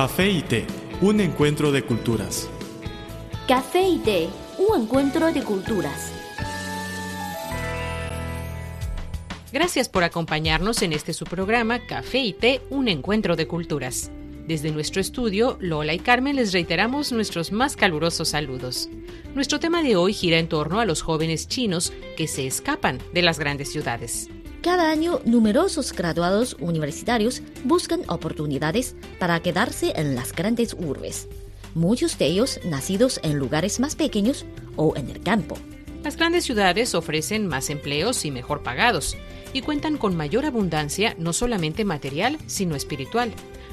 Café y té, un encuentro de culturas. Café y té, un encuentro de culturas. Gracias por acompañarnos en este su programa Café y té, un encuentro de culturas. Desde nuestro estudio, Lola y Carmen les reiteramos nuestros más calurosos saludos. Nuestro tema de hoy gira en torno a los jóvenes chinos que se escapan de las grandes ciudades. Cada año, numerosos graduados universitarios buscan oportunidades para quedarse en las grandes urbes. Muchos de ellos nacidos en lugares más pequeños o en el campo. Las grandes ciudades ofrecen más empleos y mejor pagados, y cuentan con mayor abundancia no solamente material, sino espiritual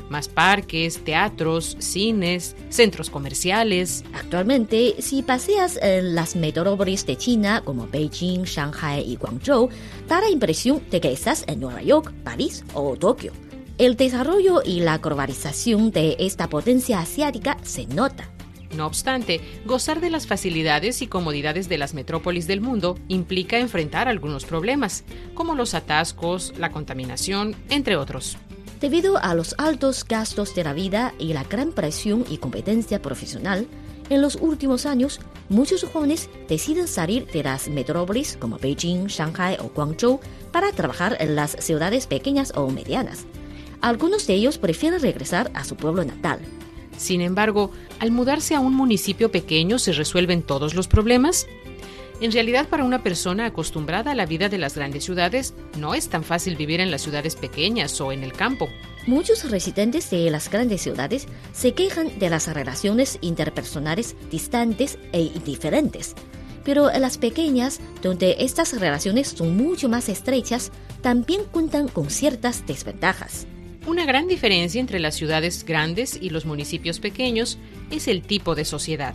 más parques, teatros, cines, centros comerciales. Actualmente, si paseas en las metrópolis de China como Beijing, Shanghai y Guangzhou, da la impresión de que estás en Nueva York, París o Tokio. El desarrollo y la globalización de esta potencia asiática se nota. No obstante, gozar de las facilidades y comodidades de las metrópolis del mundo implica enfrentar algunos problemas, como los atascos, la contaminación, entre otros. Debido a los altos gastos de la vida y la gran presión y competencia profesional, en los últimos años, muchos jóvenes deciden salir de las metrópolis como Beijing, Shanghai o Guangzhou para trabajar en las ciudades pequeñas o medianas. Algunos de ellos prefieren regresar a su pueblo natal. Sin embargo, al mudarse a un municipio pequeño se resuelven todos los problemas. En realidad, para una persona acostumbrada a la vida de las grandes ciudades, no es tan fácil vivir en las ciudades pequeñas o en el campo. Muchos residentes de las grandes ciudades se quejan de las relaciones interpersonales distantes e indiferentes. Pero en las pequeñas, donde estas relaciones son mucho más estrechas, también cuentan con ciertas desventajas. Una gran diferencia entre las ciudades grandes y los municipios pequeños es el tipo de sociedad.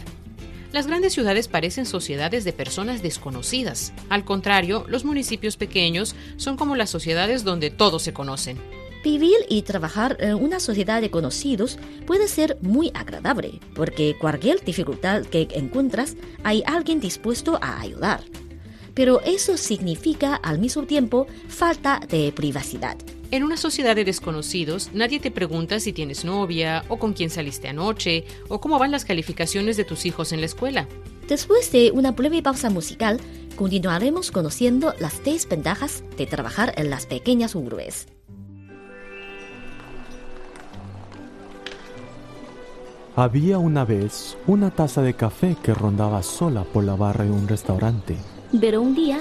Las grandes ciudades parecen sociedades de personas desconocidas. Al contrario, los municipios pequeños son como las sociedades donde todos se conocen. Vivir y trabajar en una sociedad de conocidos puede ser muy agradable, porque cualquier dificultad que encuentras hay alguien dispuesto a ayudar. Pero eso significa al mismo tiempo falta de privacidad. En una sociedad de desconocidos, nadie te pregunta si tienes novia o con quién saliste anoche o cómo van las calificaciones de tus hijos en la escuela. Después de una breve pausa musical, continuaremos conociendo las desventajas de trabajar en las pequeñas urbes. Había una vez una taza de café que rondaba sola por la barra de un restaurante. Pero un día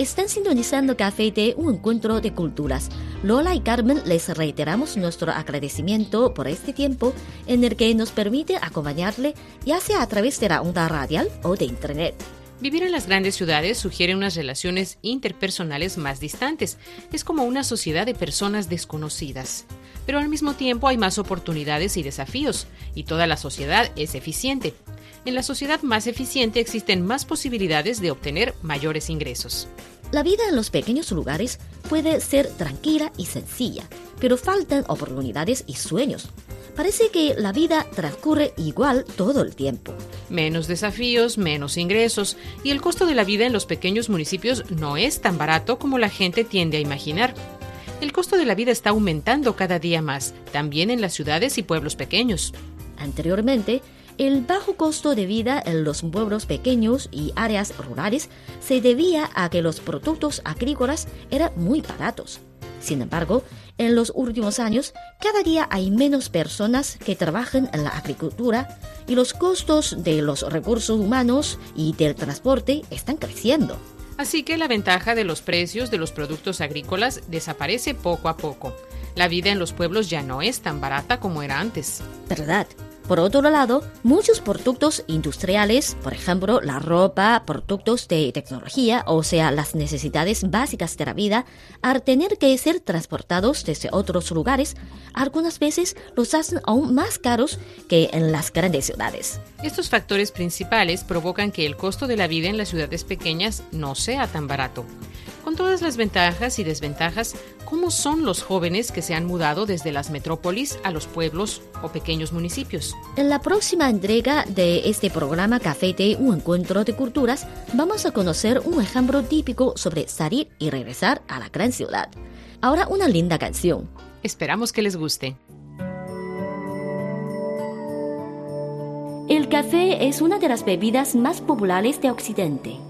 Están sintonizando Café y Té, un encuentro de culturas. Lola y Carmen les reiteramos nuestro agradecimiento por este tiempo en el que nos permite acompañarle, ya sea a través de la onda radial o de Internet. Vivir en las grandes ciudades sugiere unas relaciones interpersonales más distantes. Es como una sociedad de personas desconocidas. Pero al mismo tiempo hay más oportunidades y desafíos, y toda la sociedad es eficiente. En la sociedad más eficiente existen más posibilidades de obtener mayores ingresos. La vida en los pequeños lugares puede ser tranquila y sencilla, pero faltan oportunidades y sueños. Parece que la vida transcurre igual todo el tiempo. Menos desafíos, menos ingresos, y el costo de la vida en los pequeños municipios no es tan barato como la gente tiende a imaginar. El costo de la vida está aumentando cada día más, también en las ciudades y pueblos pequeños. Anteriormente, el bajo costo de vida en los pueblos pequeños y áreas rurales se debía a que los productos agrícolas eran muy baratos. Sin embargo, en los últimos años, cada día hay menos personas que trabajan en la agricultura y los costos de los recursos humanos y del transporte están creciendo. Así que la ventaja de los precios de los productos agrícolas desaparece poco a poco. La vida en los pueblos ya no es tan barata como era antes. ¿Verdad? Por otro lado, muchos productos industriales, por ejemplo, la ropa, productos de tecnología, o sea, las necesidades básicas de la vida, al tener que ser transportados desde otros lugares, algunas veces los hacen aún más caros que en las grandes ciudades. Estos factores principales provocan que el costo de la vida en las ciudades pequeñas no sea tan barato. Con todas las ventajas y desventajas, ¿cómo son los jóvenes que se han mudado desde las metrópolis a los pueblos o pequeños municipios? En la próxima entrega de este programa Café de un encuentro de culturas, vamos a conocer un ejemplo típico sobre salir y regresar a la gran ciudad. Ahora una linda canción. Esperamos que les guste. El café es una de las bebidas más populares de Occidente.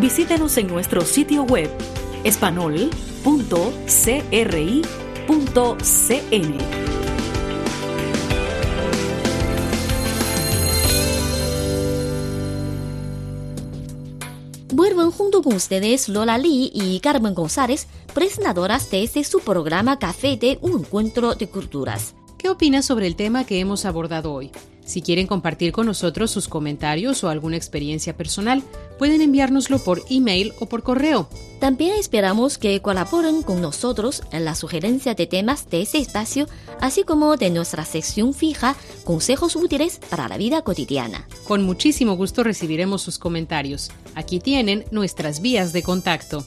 Visítenos en nuestro sitio web espanol.cri.cn. Vuelven junto con ustedes Lola Lee y Carmen González, presentadoras de este su programa Café de un encuentro de culturas. ¿Qué opinas sobre el tema que hemos abordado hoy? Si quieren compartir con nosotros sus comentarios o alguna experiencia personal, pueden enviárnoslo por email o por correo. También esperamos que colaboren con nosotros en la sugerencia de temas de ese espacio, así como de nuestra sección fija Consejos útiles para la vida cotidiana. Con muchísimo gusto recibiremos sus comentarios. Aquí tienen nuestras vías de contacto.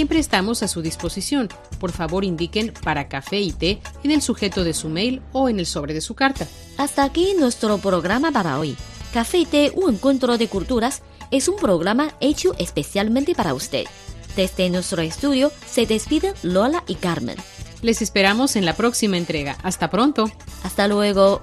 Siempre estamos a su disposición. Por favor indiquen para café y té en el sujeto de su mail o en el sobre de su carta. Hasta aquí nuestro programa para hoy. Café y té, un encuentro de culturas, es un programa hecho especialmente para usted. Desde nuestro estudio se despiden Lola y Carmen. Les esperamos en la próxima entrega. Hasta pronto. Hasta luego.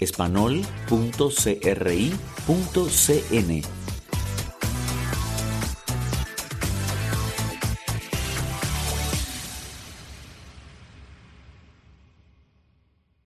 espanol.cri.cn